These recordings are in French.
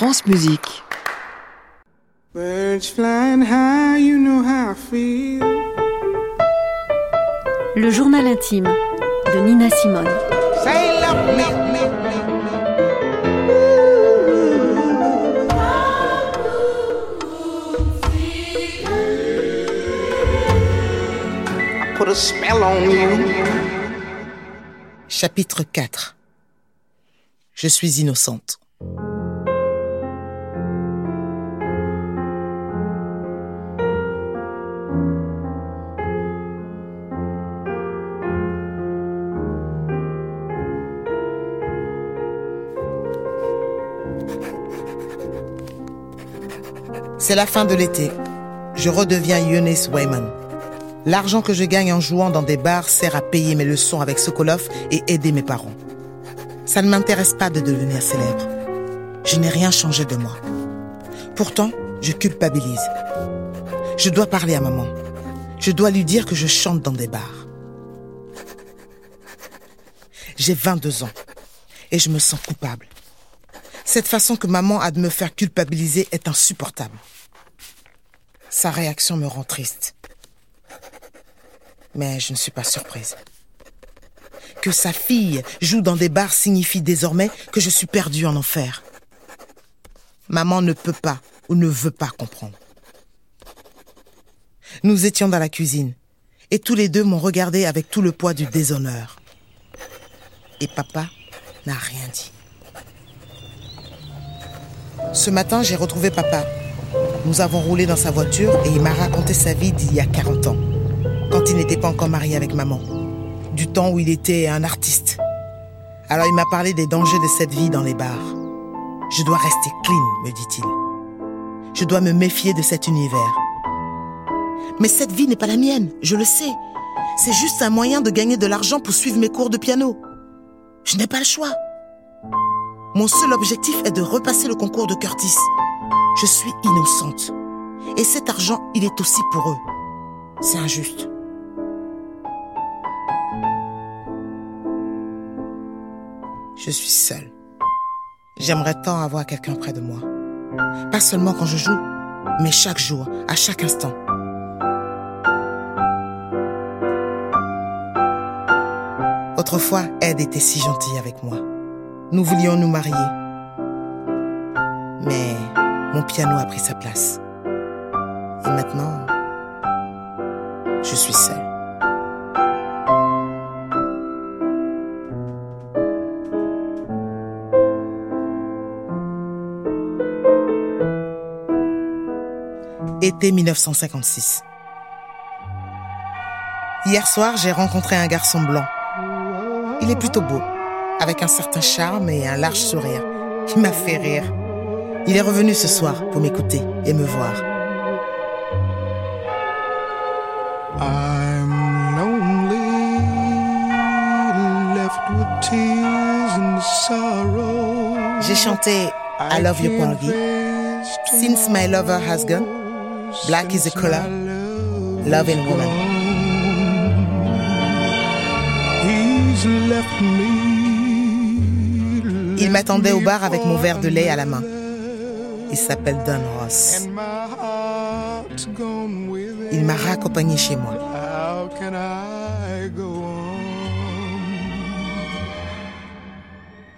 France Musique. Birds flying high, you know how I feel. Le journal intime de Nina Simone. Say love me. On you. Chapitre 4 Je suis innocente. C'est la fin de l'été. Je redeviens Eunice Wayman. L'argent que je gagne en jouant dans des bars sert à payer mes leçons avec Sokolov et aider mes parents. Ça ne m'intéresse pas de devenir célèbre. Je n'ai rien changé de moi. Pourtant, je culpabilise. Je dois parler à maman. Je dois lui dire que je chante dans des bars. J'ai 22 ans et je me sens coupable. Cette façon que maman a de me faire culpabiliser est insupportable. Sa réaction me rend triste. Mais je ne suis pas surprise. Que sa fille joue dans des bars signifie désormais que je suis perdue en enfer. Maman ne peut pas ou ne veut pas comprendre. Nous étions dans la cuisine et tous les deux m'ont regardé avec tout le poids du déshonneur. Et papa n'a rien dit. Ce matin, j'ai retrouvé papa. Nous avons roulé dans sa voiture et il m'a raconté sa vie d'il y a 40 ans, quand il n'était pas encore marié avec maman, du temps où il était un artiste. Alors il m'a parlé des dangers de cette vie dans les bars. Je dois rester clean, me dit-il. Je dois me méfier de cet univers. Mais cette vie n'est pas la mienne, je le sais. C'est juste un moyen de gagner de l'argent pour suivre mes cours de piano. Je n'ai pas le choix. Mon seul objectif est de repasser le concours de Curtis. Je suis innocente. Et cet argent, il est aussi pour eux. C'est injuste. Je suis seule. J'aimerais tant avoir quelqu'un près de moi. Pas seulement quand je joue, mais chaque jour, à chaque instant. Autrefois, Ed était si gentil avec moi. Nous voulions nous marier. Mais mon piano a pris sa place. Et maintenant, je suis seule. Été 1956. Hier soir, j'ai rencontré un garçon blanc. Il est plutôt beau, avec un certain charme et un large sourire. Il m'a fait rire. Il est revenu ce soir pour m'écouter et me voir. I'm lonely, left with tears and sorrow. J'ai chanté I Love You Pongi, Since My Lover Has Gone, Black is the Color, Love and Woman. He's left me. Il m'attendait au bar avec mon verre de lait à la main. Il s'appelle Don Ross. Il m'a raccompagné chez moi.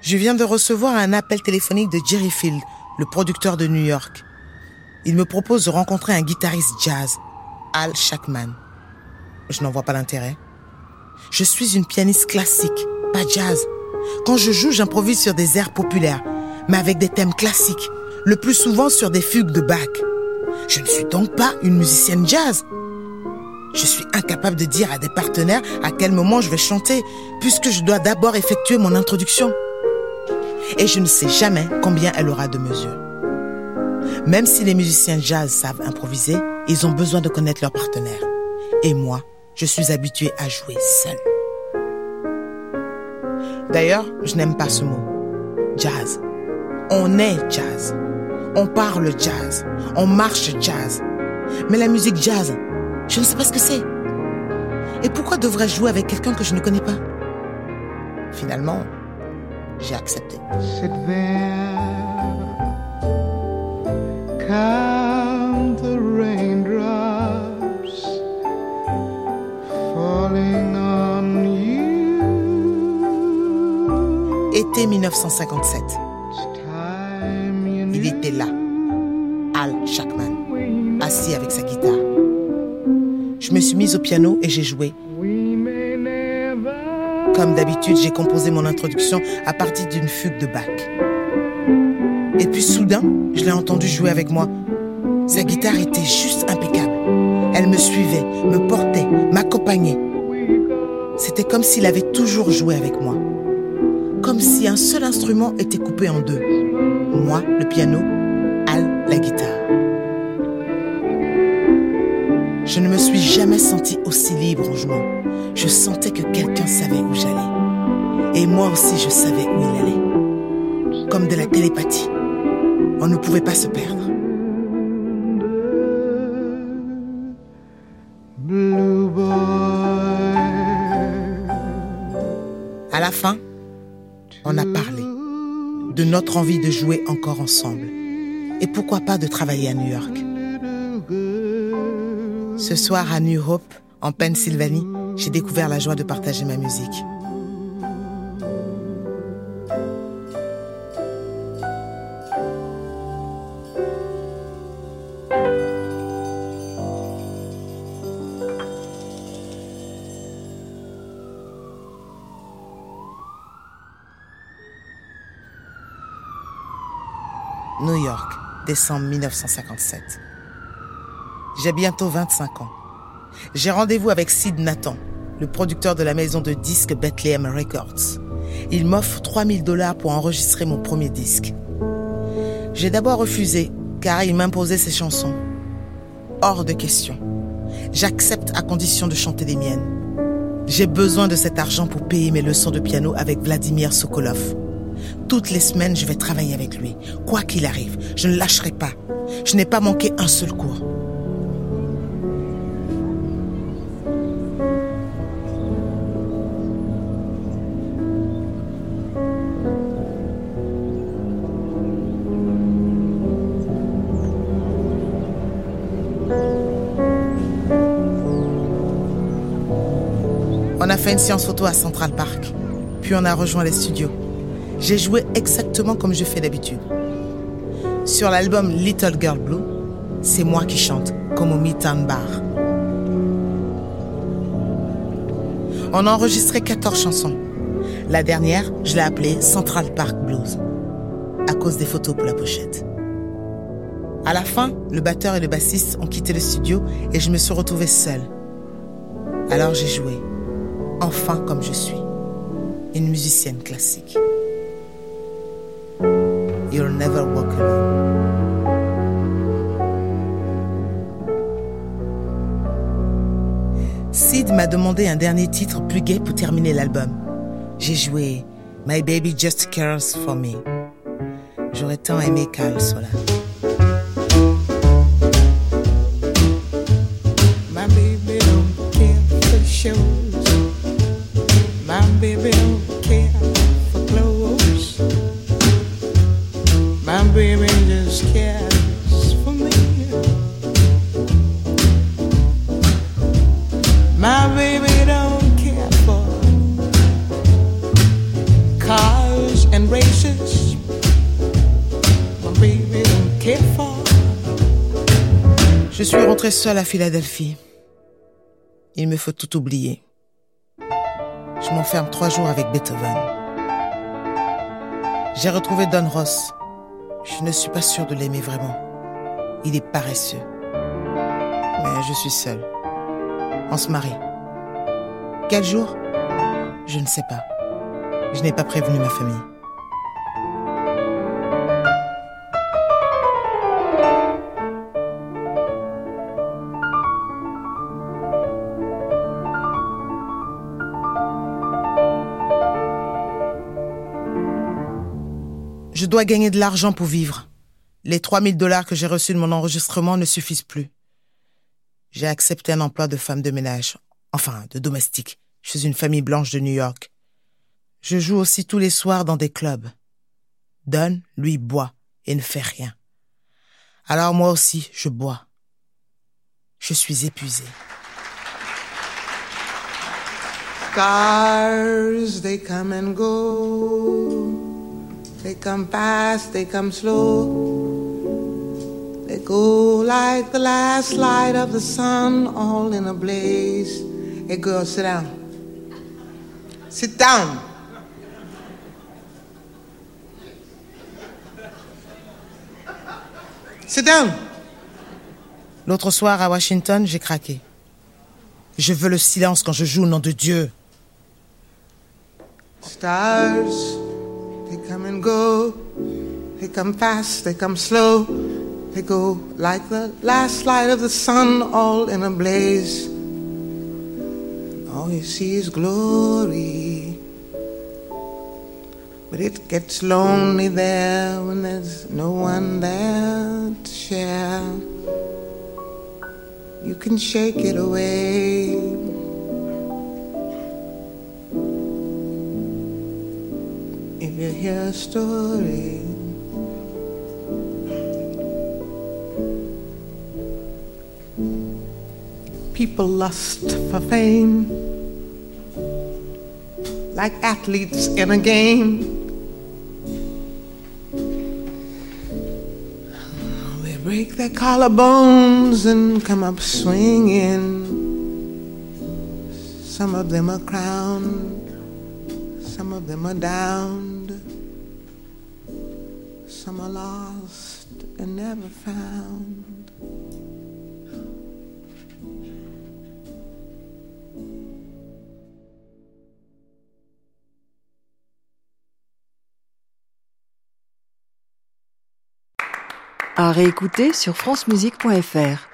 Je viens de recevoir un appel téléphonique de Jerry Field, le producteur de New York. Il me propose de rencontrer un guitariste jazz, Al Shackman. Je n'en vois pas l'intérêt. Je suis une pianiste classique, pas jazz. Quand je joue, j'improvise sur des airs populaires, mais avec des thèmes classiques, le plus souvent sur des fugues de Bach. Je ne suis donc pas une musicienne jazz. Je suis incapable de dire à des partenaires à quel moment je vais chanter, puisque je dois d'abord effectuer mon introduction. Et je ne sais jamais combien elle aura de mesures. Même si les musiciens jazz savent improviser, ils ont besoin de connaître leurs partenaires. Et moi, je suis habituée à jouer seule. D'ailleurs, je n'aime pas ce mot. Jazz. On est jazz. On parle jazz. On marche jazz. Mais la musique jazz, je ne sais pas ce que c'est. Et pourquoi devrais-je jouer avec quelqu'un que je ne connais pas? Finalement, j'ai accepté. Été 1957. Il était là, Al Shackman, assis avec sa guitare. Je me suis mise au piano et j'ai joué. Comme d'habitude, j'ai composé mon introduction à partir d'une fugue de Bach. Et puis soudain, je l'ai entendu jouer avec moi. Sa guitare était juste impeccable. Elle me suivait, me portait, m'accompagnait. C'était comme s'il avait toujours joué avec moi. Comme si un seul instrument était coupé en deux. Moi, le piano, Al, la guitare. Je ne me suis jamais senti aussi libre en jouant. Je sentais que quelqu'un savait où j'allais. Et moi aussi, je savais où il allait. Comme de la télépathie. On ne pouvait pas se perdre. À la fin, notre envie de jouer encore ensemble et pourquoi pas de travailler à New York. Ce soir à New Hope, en Pennsylvanie, j'ai découvert la joie de partager ma musique. New York, décembre 1957. J'ai bientôt 25 ans. J'ai rendez-vous avec Sid Nathan, le producteur de la maison de disques Bethlehem Records. Il m'offre 3000 dollars pour enregistrer mon premier disque. J'ai d'abord refusé, car il m'imposait ses chansons. Hors de question. J'accepte à condition de chanter les miennes. J'ai besoin de cet argent pour payer mes leçons de piano avec Vladimir Sokolov. Toutes les semaines, je vais travailler avec lui. Quoi qu'il arrive, je ne lâcherai pas. Je n'ai pas manqué un seul cours. On a fait une séance photo à Central Park, puis on a rejoint les studios. J'ai joué exactement comme je fais d'habitude. Sur l'album Little Girl Blue, c'est moi qui chante, comme au Midtown Bar. On a enregistré 14 chansons. La dernière, je l'ai appelée Central Park Blues, à cause des photos pour la pochette. À la fin, le batteur et le bassiste ont quitté le studio et je me suis retrouvée seule. Alors j'ai joué, enfin comme je suis, une musicienne classique. You'll never walk alone. Sid m'a demandé un dernier titre plus gai pour terminer l'album. J'ai joué My Baby Just Cares for Me. J'aurais tant aimé qu'elle soit Je suis rentrée seule à Philadelphie. Il me faut tout oublier. Je m'enferme trois jours avec Beethoven. J'ai retrouvé Don Ross. Je ne suis pas sûre de l'aimer vraiment. Il est paresseux. Mais je suis seule. On se marie. Quel jour? Je ne sais pas. Je n'ai pas prévenu ma famille. Dois gagner de l'argent pour vivre. Les 3000 dollars que j'ai reçus de mon enregistrement ne suffisent plus. J'ai accepté un emploi de femme de ménage, enfin de domestique, chez une famille blanche de New York. Je joue aussi tous les soirs dans des clubs. Don, lui, boit et ne fait rien. Alors moi aussi, je bois. Je suis épuisée. Stars, they come and go. They come fast, they come slow. They go like the last light of the sun, all in a blaze. Hey, girl, sit down. Sit down. Sit down. L'autre soir à Washington, j'ai craqué. Je veux le silence quand je joue au nom de Dieu. Stars, they come and go. They come fast, they come slow. They go like the last light of the sun, all in a blaze. All you see is glory. But it gets lonely there when there's no one there to share. You can shake it away. You hear a story. People lust for fame like athletes in a game. They break their collarbones and come up swinging. Some of them are crowned, some of them are downed, some are lost and never found. À réécouter sur francemusique.fr.